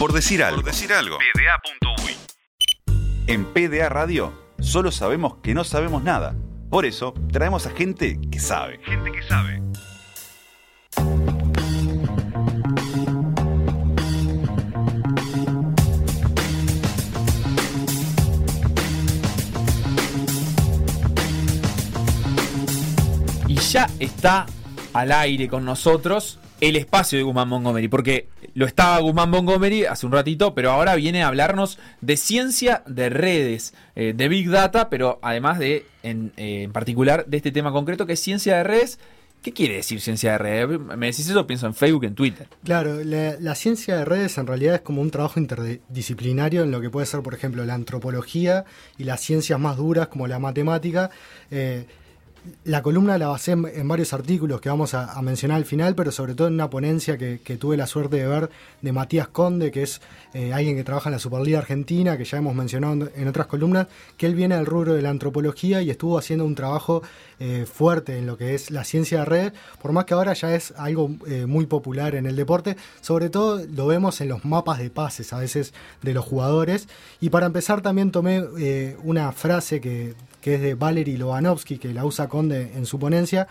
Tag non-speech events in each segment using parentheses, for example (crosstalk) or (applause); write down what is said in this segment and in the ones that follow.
Por decir algo. Por decir algo. PDA.uy. En PDA Radio solo sabemos que no sabemos nada. Por eso traemos a gente que sabe. Gente que sabe. Y ya está al aire con nosotros el espacio de Guzmán Montgomery, porque lo estaba Guzmán Montgomery hace un ratito, pero ahora viene a hablarnos de ciencia de redes, eh, de Big Data, pero además de, en, eh, en, particular, de este tema concreto que es ciencia de redes. ¿Qué quiere decir ciencia de redes? Me decís eso, pienso en Facebook, en Twitter. Claro, la, ciencia de redes en realidad es como un trabajo interdisciplinario en lo que puede ser, por ejemplo, la antropología y las ciencias más duras como la matemática. Eh, la columna la basé en, varios artículos que vamos a, mencionar al final, pero sobre todo en una ponencia que, que tuve la suerte de ver de Matías Conde, que es eh, alguien que trabaja en la Superliga Argentina, que ya hemos mencionado en otras columnas, que él viene del rubro de la antropología y estuvo haciendo un trabajo eh, fuerte en lo que es la ciencia de red, por más que ahora ya es algo eh, muy popular en el deporte, sobre todo lo vemos en los mapas de pases a veces de los jugadores. Y para empezar también tomé una frase que que es de Valery Lobanovsky, que la usa Conde en su ponencia,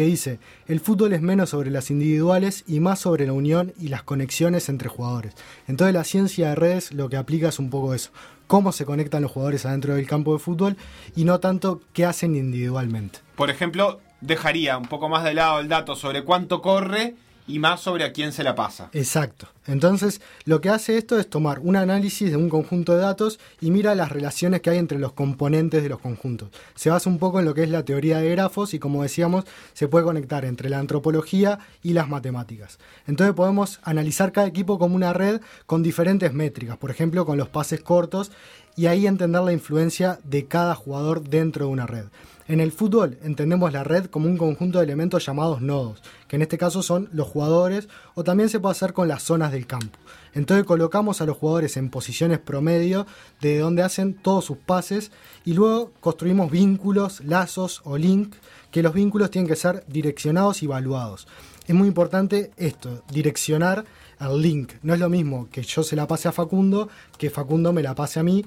que dice, el fútbol es menos sobre las individuales y más sobre la unión y las conexiones entre jugadores. Entonces la ciencia de redes lo que aplica es un poco eso, cómo se conectan los jugadores adentro del campo de fútbol y no tanto qué hacen individualmente. Por ejemplo, dejaría un poco más de lado el dato sobre cuánto corre y más sobre a quién se la pasa. Exacto. Entonces, lo que hace esto es tomar un análisis de un conjunto de datos y mira las relaciones que hay entre los componentes de los conjuntos. Se basa un poco en lo que es la teoría de grafos y como decíamos, se puede conectar entre la antropología y las matemáticas. Entonces podemos analizar cada equipo como una red con diferentes métricas, por ejemplo, con los pases cortos y ahí entender la influencia de cada jugador dentro de una red. En el fútbol entendemos la red como un conjunto de elementos llamados nodos, que en este caso son los jugadores o también se puede hacer con las zonas del campo. Entonces colocamos a los jugadores en posiciones promedio de donde hacen todos sus pases y luego construimos vínculos, lazos o link, que los vínculos tienen que ser direccionados y evaluados. Es muy importante esto, direccionar el link. No es lo mismo que yo se la pase a Facundo que Facundo me la pase a mí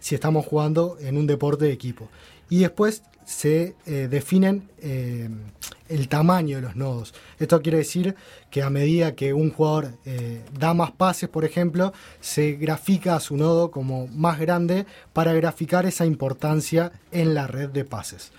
si estamos jugando en un deporte de equipo. Y después se eh, definen eh, el tamaño de los nodos. Esto quiere decir que a medida que un jugador eh, da más pases, por ejemplo, se grafica a su nodo como más grande para graficar esa importancia en la red de pases.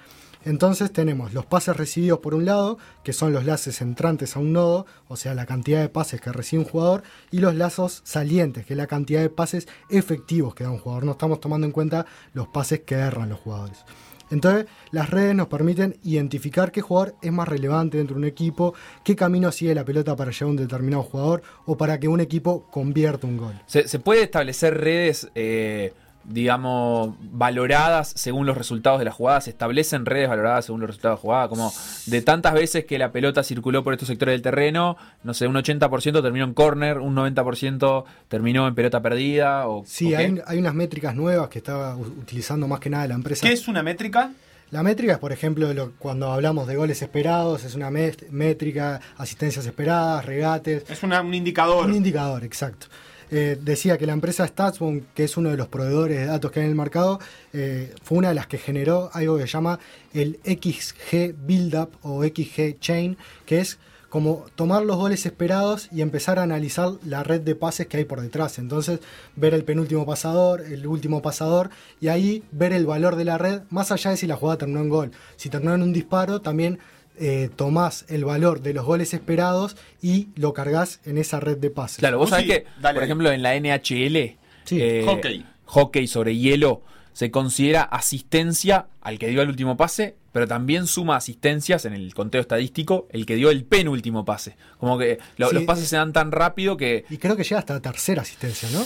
Entonces tenemos los pases recibidos por un lado, que son los lazos entrantes a un nodo, o sea, la cantidad de pases que recibe un jugador, y los lazos salientes, que es la cantidad de pases efectivos que da un jugador. No estamos tomando en cuenta los pases que erran los jugadores. Entonces, las redes nos permiten identificar qué jugador es más relevante dentro de un equipo, qué camino sigue la pelota para llegar a un determinado jugador o para que un equipo convierta un gol. ¿Se, puede establecer redes eh, digamos, valoradas según los resultados de la jugada, se establecen redes valoradas según los resultados de la jugada, como de tantas veces que la pelota circuló por estos sectores del terreno, no sé, un 80% terminó en corner, un 90% terminó en pelota perdida. O, sí, ¿o hay, hay, unas métricas nuevas que está utilizando más que nada la empresa. ¿Qué es una métrica? La métrica es, por ejemplo, lo, cuando hablamos de goles esperados, es una métrica, asistencias esperadas, regates. Es una, un indicador. Un indicador, exacto. Eh, decía que la empresa Statsbomb, que es uno de los proveedores de datos que hay en el mercado, eh, fue una de las que generó algo que se llama el XG Buildup o XG Chain, que es como tomar los goles esperados y empezar a analizar la red de pases que hay por detrás. Entonces, ver el penúltimo pasador, el último pasador, y ahí ver el valor de la red, más allá de si la jugada terminó en gol. Si terminó en un disparo, también eh, tomás el valor de los goles esperados y lo cargas en esa red de pases. Claro, vos sabés que, dale, por ejemplo, en la NHL, sí. eh, hockey. hockey sobre hielo, se considera asistencia al que dio el último pase, pero también suma asistencias en el conteo estadístico el que dio el penúltimo pase. Como que lo, sí. los pases se dan tan rápido que. Y creo que llega hasta la tercera asistencia, ¿no?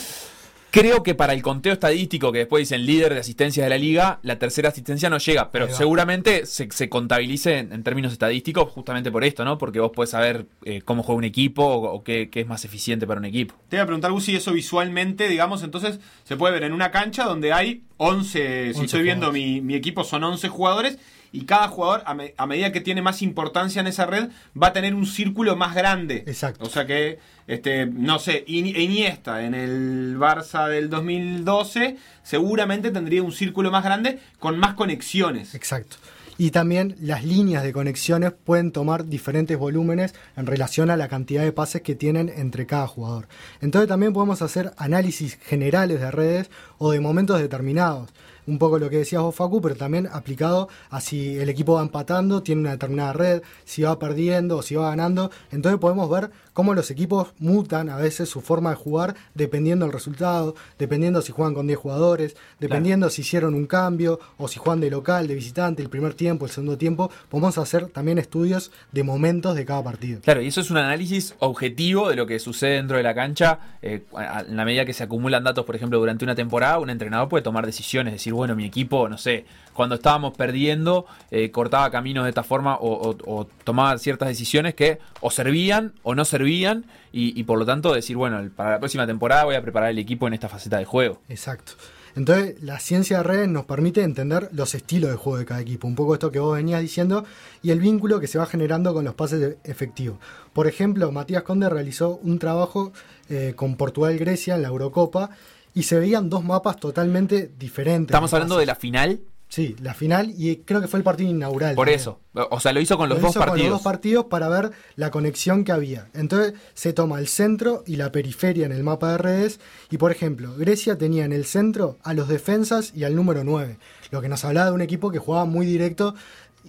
Creo que para el conteo estadístico, que después dicen líder de asistencias de la liga, la tercera asistencia no llega, pero seguramente se, se contabilice en, en, términos estadísticos justamente por esto, ¿no? Porque vos podés saber eh, cómo juega un equipo o, o qué, qué, es más eficiente para un equipo. Te voy a preguntar, Gusi, eso visualmente, digamos, entonces se puede ver en una cancha donde hay 11, 11 si estoy viendo mi, mi, equipo son 11 jugadores y cada jugador, a, me- a medida que tiene más importancia en esa red, va a tener un círculo más grande. Exacto. O sea que, este, no sé, Ini- Iniesta en el Barça del 2012 seguramente tendría un círculo más grande con más conexiones. Exacto. Y también las líneas de conexiones pueden tomar diferentes volúmenes en relación a la cantidad de pases que tienen entre cada jugador. Entonces también podemos hacer análisis generales de redes o de momentos determinados. Un poco lo que decías vos, Facu, pero también aplicado a si el equipo va empatando, tiene una determinada red, si va perdiendo o si va ganando. Entonces podemos ver cómo los equipos mutan a veces su forma de jugar dependiendo del resultado, dependiendo si juegan con 10 jugadores, dependiendo si hicieron un cambio o si juegan de local, de visitante, el primer tiempo, el segundo tiempo. Podemos hacer también estudios de momentos de cada partido. Claro, y eso es un análisis objetivo de lo que sucede dentro de la cancha. eh, en la medida que se acumulan datos, por ejemplo, durante una temporada, un entrenador puede tomar decisiones, decir, bueno, mi equipo, no sé, cuando estábamos perdiendo, eh, cortaba caminos de esta forma o, tomaba ciertas decisiones que o servían o no servían, y, por lo tanto decir, bueno, para la próxima temporada voy a preparar el equipo en esta faceta de juego. Exacto. Entonces, la ciencia de redes nos permite entender los estilos de juego de cada equipo. Un poco esto que vos venías diciendo y el vínculo que se va generando con los pases efectivos. Por ejemplo, Matías Conde realizó un trabajo eh, con Portugal-Grecia en la Eurocopa y se veían dos mapas totalmente diferentes. Estamos hablando de la final, Sí, la final y creo que fue el partido inaugural. por también. eso. O sea, lo hizo con los Lo dos hizo con partidos. los dos partidos para ver la conexión que había. Entonces se toma el centro y la periferia en el mapa de redes. Y por ejemplo, Grecia tenía en el centro a los defensas y al número 9. Lo que nos hablaba de un equipo que jugaba muy directo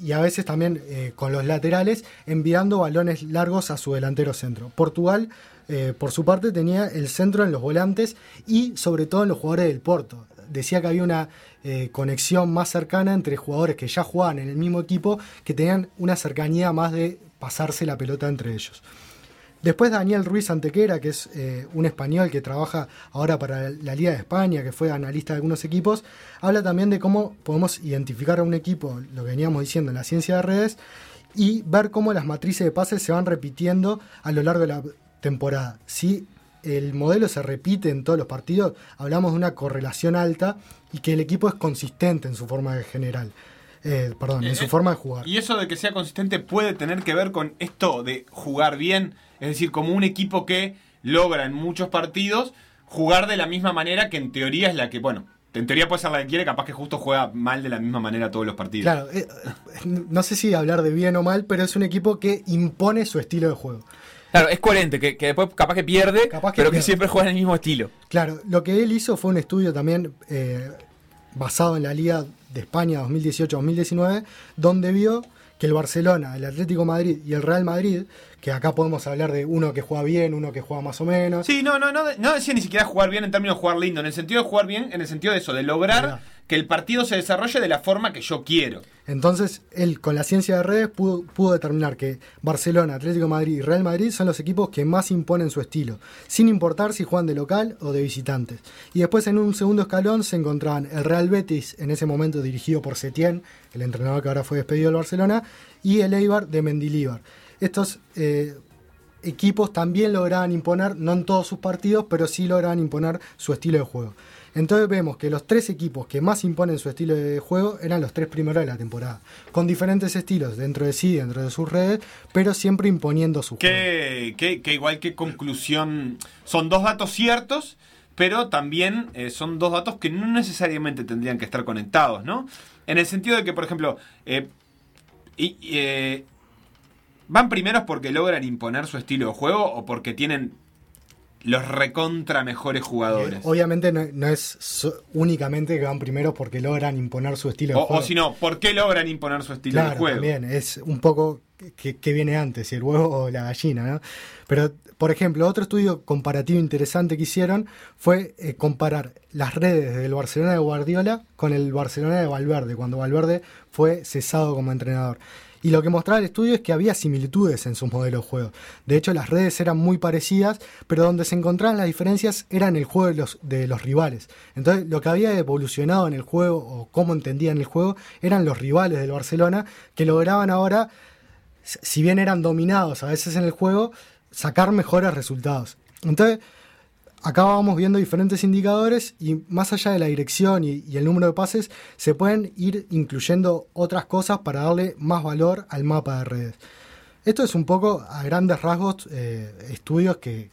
y a veces también eh, con los laterales enviando balones largos a su delantero centro. Portugal, eh, por su parte, tenía el centro en los volantes y sobre todo en los jugadores del Porto. Decía que había una eh, conexión más cercana entre jugadores que ya jugaban en el mismo equipo, que tenían una cercanía más de pasarse la pelota entre ellos. Después Daniel Ruiz Antequera, que es eh, un español que trabaja ahora para la Liga de España, que fue analista de algunos equipos, habla también de cómo podemos identificar a un equipo, lo veníamos diciendo en la ciencia de redes, y ver cómo las matrices de pases se van repitiendo a lo largo de la temporada. Si el modelo se repite en todos los partidos, hablamos de una correlación alta y que el equipo es consistente en su forma de general. Eh, perdón, en su Eh, forma de jugar. Y eso de que sea consistente puede tener que ver con esto de jugar bien, es decir, como un equipo que logra en muchos partidos jugar de la misma manera que en teoría es la que, bueno, en teoría puede ser la que quiere, capaz que justo juega mal de la misma manera todos los partidos. Claro, eh, eh, no sé si hablar de bien o mal, pero es un equipo que impone su estilo de juego. Claro, es coherente, que, que después capaz que pierde, Capaz que pero que siempre juega en el mismo estilo. Claro, lo que él hizo fue un estudio también eh, basado en la Liga de España 2018-2019, donde vio que el Barcelona, el Atlético de Madrid y el Real Madrid, que acá podemos hablar de uno que juega bien, uno que juega más o menos. Sí, no, no, no, no decía ni siquiera jugar bien en términos de jugar lindo, en el sentido de jugar bien, en el sentido de eso, de lograr. Que el partido se desarrolle de la forma que yo quiero. Entonces, él con la ciencia de redes pudo, determinar que Barcelona, Atlético Madrid y Real Madrid son los equipos que más imponen su estilo, sin importar si juegan de local o de visitantes. Y después en un segundo escalón se encontraban el Real Betis, en ese momento dirigido por Setién, el entrenador que ahora fue despedido del Barcelona, y el Eibar de Mendilíbar. Estos eh, equipos también lograban imponer, no en todos sus partidos, pero sí lograban imponer su estilo de juego. Entonces vemos que los tres equipos que más imponen su estilo de juego eran los tres primeros de la temporada, con diferentes estilos dentro de sí, dentro de sus redes, pero siempre imponiendo su juego. Que, que, que igual que conclusión, son dos datos ciertos, pero también eh, son dos datos que no necesariamente tendrían que estar conectados, ¿no? En el sentido de que, por ejemplo, eh, y, eh, van primeros porque logran imponer su estilo de juego o porque tienen los recontra mejores jugadores. Eh, obviamente no, no es so- únicamente que van primeros porque logran imponer su estilo de juego. o si no, ¿por qué logran imponer su estilo Claro, de juego? también, es un poco que, que viene antes, el huevo o la gallina, ¿no? Pero, por ejemplo, otro estudio comparativo interesante que hicieron fue eh, comparar las redes del Barcelona de Guardiola con el Barcelona de Valverde, cuando Valverde fue cesado como entrenador. Y lo que mostraba el estudio es que había similitudes en sus modelos de juego. De hecho, las redes eran muy parecidas, pero donde se encontraban las diferencias era en el juego de los, de los rivales. Entonces, lo que había evolucionado en el juego o cómo entendían el juego eran los rivales del Barcelona que lograban ahora si bien eran dominados a veces en el juego, sacar mejores resultados. Entonces, acá vamos viendo diferentes indicadores y más allá de la dirección y, el número de pases, se pueden ir incluyendo otras cosas para darle más valor al mapa de redes. Esto es un poco a grandes rasgos eh, estudios que,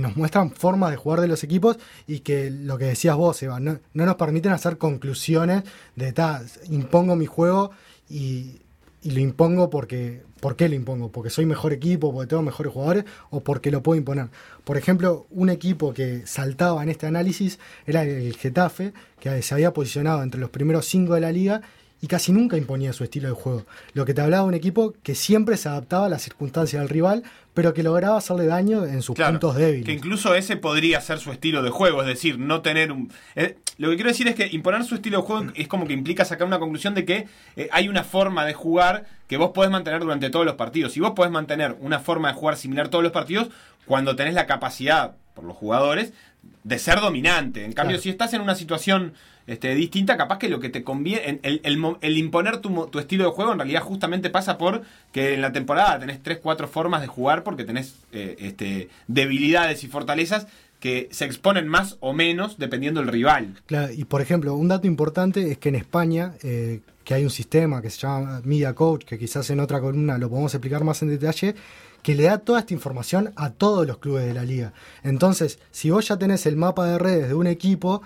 nos muestran formas de jugar de los equipos y que lo que decías vos, Eva, no, nos permiten hacer conclusiones de, ta, impongo mi juego y, y lo impongo porque, ¿Por qué lo impongo? ¿Porque soy mejor equipo, porque tengo mejores jugadores o porque lo puedo imponer? Por ejemplo, un equipo que saltaba en este análisis era el Getafe, que se había posicionado entre los primeros cinco de la liga y casi nunca imponía su estilo de juego. Lo que te hablaba de un equipo que siempre se adaptaba a las circunstancias del rival, pero que lograba hacerle daño en sus puntos débiles. Que incluso ese podría ser su estilo de juego, es decir, no tener un... Eh, lo que quiero decir es que imponer su estilo de juego es como que implica sacar una conclusión de que eh, hay una forma de jugar que vos podés mantener durante todos los partidos. Si vos podés mantener una forma de jugar similar todos los partidos, cuando tenés la capacidad, por los jugadores, de ser dominante. En cambio, si estás en una situación este, distinta, capaz que lo que te conviene, el, el, imponer tu, tu, estilo de juego en realidad justamente pasa por que en la temporada tenés 3, 4 formas de jugar porque tenés eh, este, debilidades y fortalezas que se exponen más o menos dependiendo del rival. Claro, y por ejemplo, un dato importante es que en España, eh, que hay un sistema que se llama Media Coach, que quizás en otra columna lo podemos explicar más en detalle, que le da toda esta información a todos los clubes de la liga. Entonces, si vos ya tenés el mapa de redes de un equipo,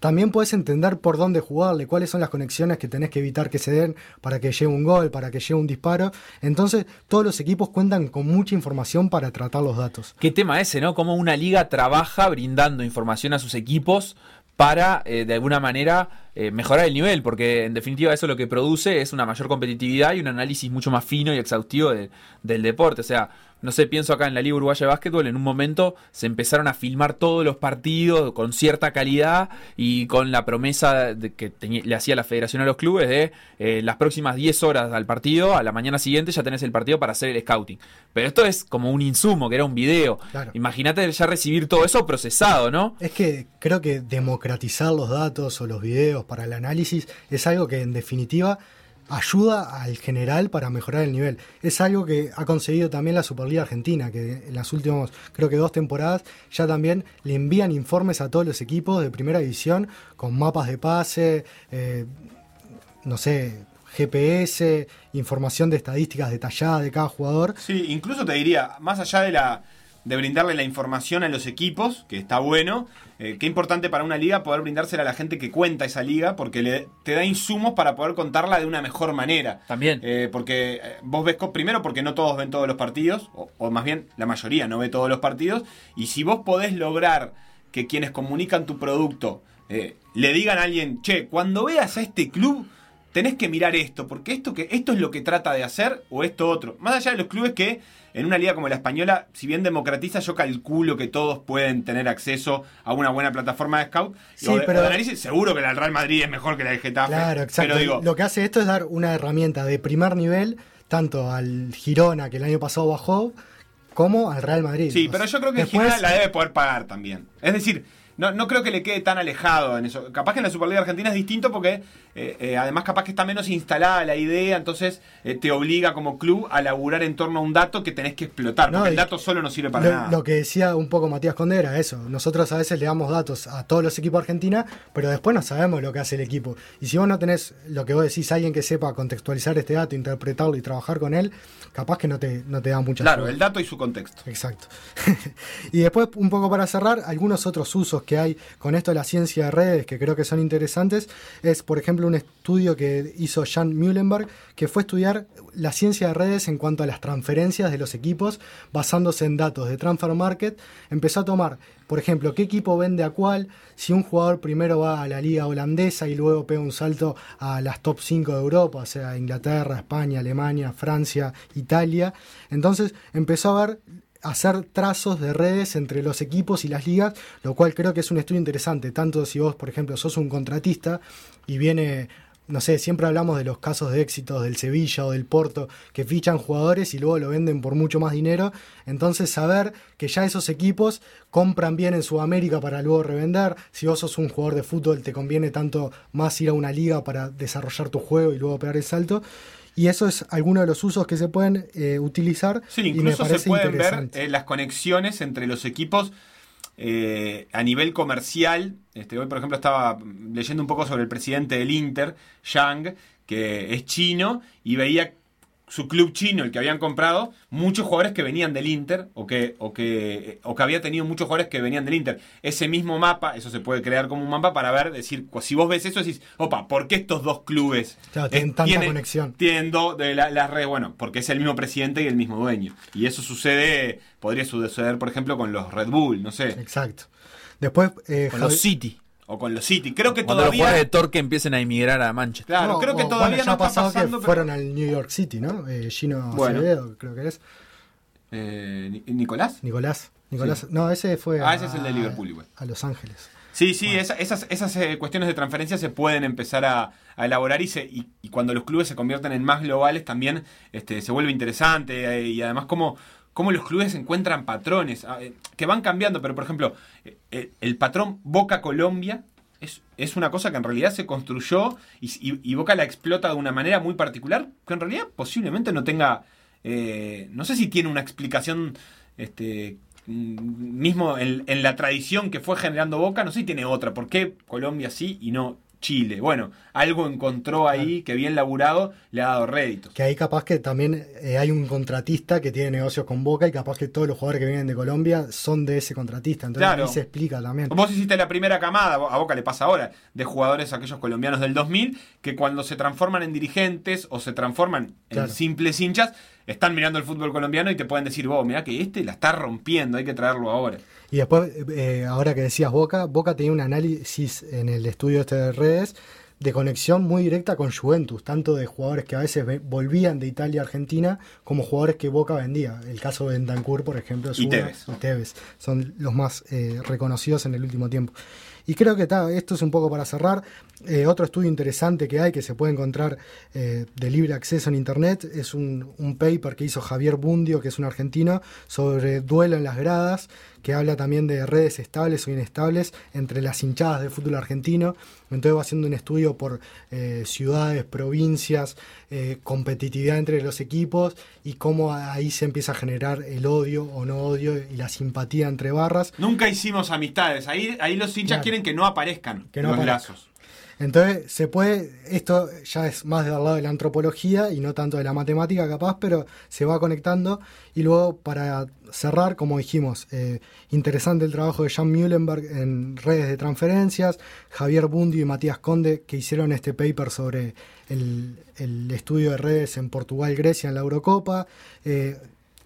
también puedes entender por dónde jugarle, cuáles son las conexiones que tenés que evitar que se den para que llegue un gol, para que llegue un disparo. Entonces, todos los equipos cuentan con mucha información para tratar los datos. Qué tema ese, ¿no? Cómo una liga trabaja brindando información a sus equipos para, eh, de alguna manera, eh, mejorar el nivel, porque en definitiva eso lo que produce es una mayor competitividad y un análisis mucho más fino y exhaustivo del deporte. O sea, no sé, pienso acá en la Liga Uruguaya de Básquetbol, en un momento se empezaron a filmar todos los partidos con cierta calidad y con la promesa de que le hacía la federación a los clubes de eh, las próximas 10 horas al partido, a la mañana siguiente ya tenés el partido para hacer el scouting. Pero esto es como un insumo, que era un video. Imagínate ya recibir todo eso procesado, ¿no? Es que creo que democratizar los datos o los videos para el análisis es algo que en definitiva ayuda al general para mejorar el nivel. Es algo que ha conseguido también la Superliga Argentina, que en las últimas, creo que dos temporadas, ya también le envían informes a todos los equipos de primera división con mapas de pase, eh, no sé, GPS, información de estadísticas detalladas de cada jugador. Sí, incluso te diría, más allá de la de brindarle la información a los equipos, que está bueno, eh, qué importante para una liga poder brindársela a la gente que cuenta esa liga, porque le, te da insumos para poder contarla de una mejor manera. También. Eh, porque eh, vos ves, primero porque no todos ven todos los partidos, o, más bien la mayoría no ve todos los partidos, y si vos podés lograr que quienes comunican tu producto le digan a alguien, che, cuando veas a este club, tenés que mirar esto, porque esto, que, esto es lo que trata de hacer o esto otro. Más allá de los clubes que en una liga como la española, si bien democratiza, yo calculo que todos pueden tener acceso a una buena plataforma de scout. Sí, pero seguro que la del Real Madrid es mejor que la del Getafe. Claro, exacto. lo que hace esto es dar una herramienta de primer nivel, tanto al Girona, que el año pasado bajó, como al Real Madrid. Sí, pero yo creo que Girona la debe poder pagar también. Es decir, no, no creo que le quede tan alejado en eso. Capaz que en la Superliga Argentina es distinto porque eh, eh, además capaz que está menos instalada la idea, entonces eh, te obliga como club a laburar en torno a un dato que tenés que explotar, porque el dato solo no sirve para nada. Lo que decía un poco Matías Conde era eso. Nosotros a veces le damos datos a todos los equipos de Argentina, pero después no sabemos lo que hace el equipo. Y si vos no tenés lo que vos decís, alguien que sepa contextualizar este dato, interpretarlo y trabajar con él, capaz que no te, no te da mucha Claro, el dato y su contexto. Exacto. (laughs) y después, un poco para cerrar, algunos otros usos que hay con esto de la ciencia de redes que creo que son interesantes es, por ejemplo, un estudio que hizo Jan Muhlenberg, que fue estudiar la ciencia de redes en cuanto a las transferencias de los equipos basándose en datos de Transfer Market. Empezó a tomar, por ejemplo, qué equipo vende a cuál, si un jugador primero va a la liga holandesa y luego pega un salto a las top 5 de Europa, o sea, Inglaterra, España, Alemania, Francia, Italia. Entonces empezó a ver hacer trazos de redes entre los equipos y las ligas, lo cual creo que es un estudio interesante, tanto si vos, por ejemplo, sos un contratista y viene, no sé, siempre hablamos de los casos de éxitos del Sevilla o del Porto, que fichan jugadores y luego lo venden por mucho más dinero, entonces saber que ya esos equipos compran bien en Sudamérica para luego revender, si vos sos un jugador de fútbol te conviene tanto más ir a una liga para desarrollar tu juego y luego pegar el salto, y eso es alguno de los usos que se pueden eh, utilizar. Sí, incluso se pueden ver eh, las conexiones entre los equipos. eh, a nivel comercial, este, hoy por ejemplo estaba leyendo un poco sobre el presidente del Inter, Yang, que es chino, y veía su club chino, el que habían comprado, muchos jugadores que venían del Inter o que, o que, o que había tenido muchos jugadores que venían del Inter. Ese mismo mapa, eso se puede crear como un mapa para ver, decir, si vos ves eso, decís, opa, ¿por qué estos dos clubes claro, tienen tanta conexión? Tienen de las la redes, bueno, porque es el mismo presidente y el mismo dueño. Y eso sucede, podría suceder, por ejemplo, con los Red Bull, no sé. Exacto. Después, eh, con los City. O con los City. Creo que Cuando todavía. los jugadores de Torque empiecen a emigrar a Manchester. Claro, creo que todavía bueno, no ya está pasado pasando. que fueron al New York City, ¿no? Eh, Gino Bueno. Acevedo, creo que es. Eh, Ni- ¿Nicolás? Nicolás. Nicolás. No, ese fue. Ah, ese es el de Liverpool, igual. A Los Ángeles. Sí, sí, esa- esas, esas eh, cuestiones de transferencia se pueden empezar a, a elaborar y, se, y, y cuando los clubes se convierten en más globales también este, se vuelve interesante eh, y además cómo, cómo los clubes encuentran patrones ah, eh, que van cambiando, pero por ejemplo, eh, eh, el patrón Boca Colombia es, es una cosa que en realidad se construyó y, Boca la explota de una manera muy particular que en realidad posiblemente no tenga, no sé si tiene una explicación este, mm, mismo en, en la tradición que fue generando Boca, no sé si tiene otra. ¿Por qué Colombia sí y no Chile? Bueno, algo encontró ahí que bien laburado le ha dado réditos. Que ahí capaz que también eh, hay un contratista que tiene negocios con Boca y capaz que todos los jugadores que vienen de Colombia son de ese contratista. Entonces Claro. ahí se explica también. Vos hiciste la primera camada, a Boca le pasa ahora, de jugadores aquellos colombianos del 2000, que cuando se transforman en dirigentes o se transforman Claro. en simples hinchas, están mirando el fútbol colombiano y te pueden decir, vos, mirá que este la está rompiendo, hay que traerlo ahora. Y después, eh, ahora que decías Boca, Boca tenía un análisis en el estudio este de redes de conexión muy directa con Juventus, tanto de jugadores que a veces ve- volvían de Italia a Argentina, como jugadores que Boca vendía. El caso de Bentancur, por ejemplo, es Y Tevez. y Tevez. son los más eh, reconocidos en el último tiempo. Y creo que ta, esto es un poco para cerrar. Eh, otro estudio interesante que hay, que se puede encontrar eh, de libre acceso en internet, es un, un paper que hizo Javier Bundio, que es un argentino, sobre duelo en las gradas, que habla también de redes estables o inestables entre las hinchadas de fútbol argentino. Entonces va haciendo un estudio por eh, ciudades, provincias, competitividad entre los equipos y cómo ahí se empieza a generar el odio o no odio y la simpatía entre barras. Nunca hicimos amistades, ahí, ahí los hinchas Claro. quieren que no aparezcan Que no los aparezcan. lazos. Entonces se puede, esto ya es más del lado de la antropología y no tanto de la matemática capaz, pero se va conectando. Y luego para cerrar, como dijimos, eh, interesante el trabajo de Jan Muhlenberg en redes de transferencias, Javier Bundio y Matías Conde que hicieron este paper sobre el, el estudio de redes en Portugal, Grecia, en la Eurocopa. eh,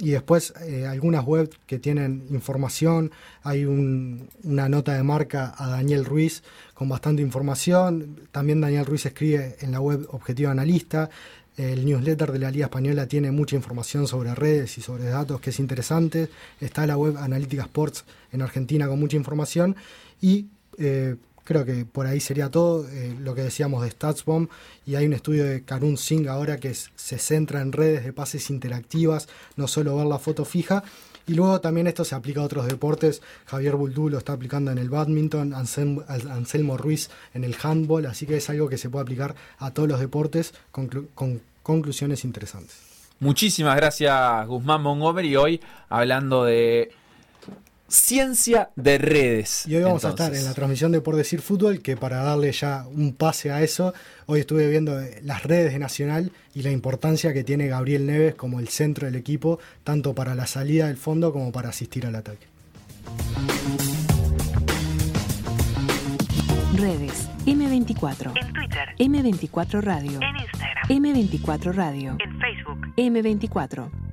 y después eh, algunas webs que tienen información. Hay un- una nota de marca a Daniel Ruiz con bastante información. También Daniel Ruiz escribe en la web Objetivo Analista. El newsletter de la Liga Española tiene mucha información sobre redes y sobre datos que es interesante. Está la web Analítica Sports en Argentina con mucha información. Y eh, creo que por ahí sería todo eh, lo que decíamos de StatsBomb. Y hay un estudio de Karun Singh ahora que se centra en redes de pases interactivas, no solo ver la foto fija. Y luego también esto se aplica a otros deportes. Javier Buldú lo está aplicando en el badminton, Anselmo Ruiz en el handball, así que es algo que se puede aplicar a todos los deportes conclu- con conclusiones interesantes. Muchísimas gracias, Guzmán Montgomery. Hoy hablando de ciencia de redes. Y hoy vamos a estar en la transmisión de Por Decir Fútbol, que para darle ya un pase a eso, hoy estuve viendo eh, las redes de Nacional y la importancia que tiene Gabriel Neves como el centro del equipo, tanto para la salida del fondo como para asistir al ataque. Redes M24. En Twitter, M24 Radio. en Instagram, M24 Radio. en Facebook. M24.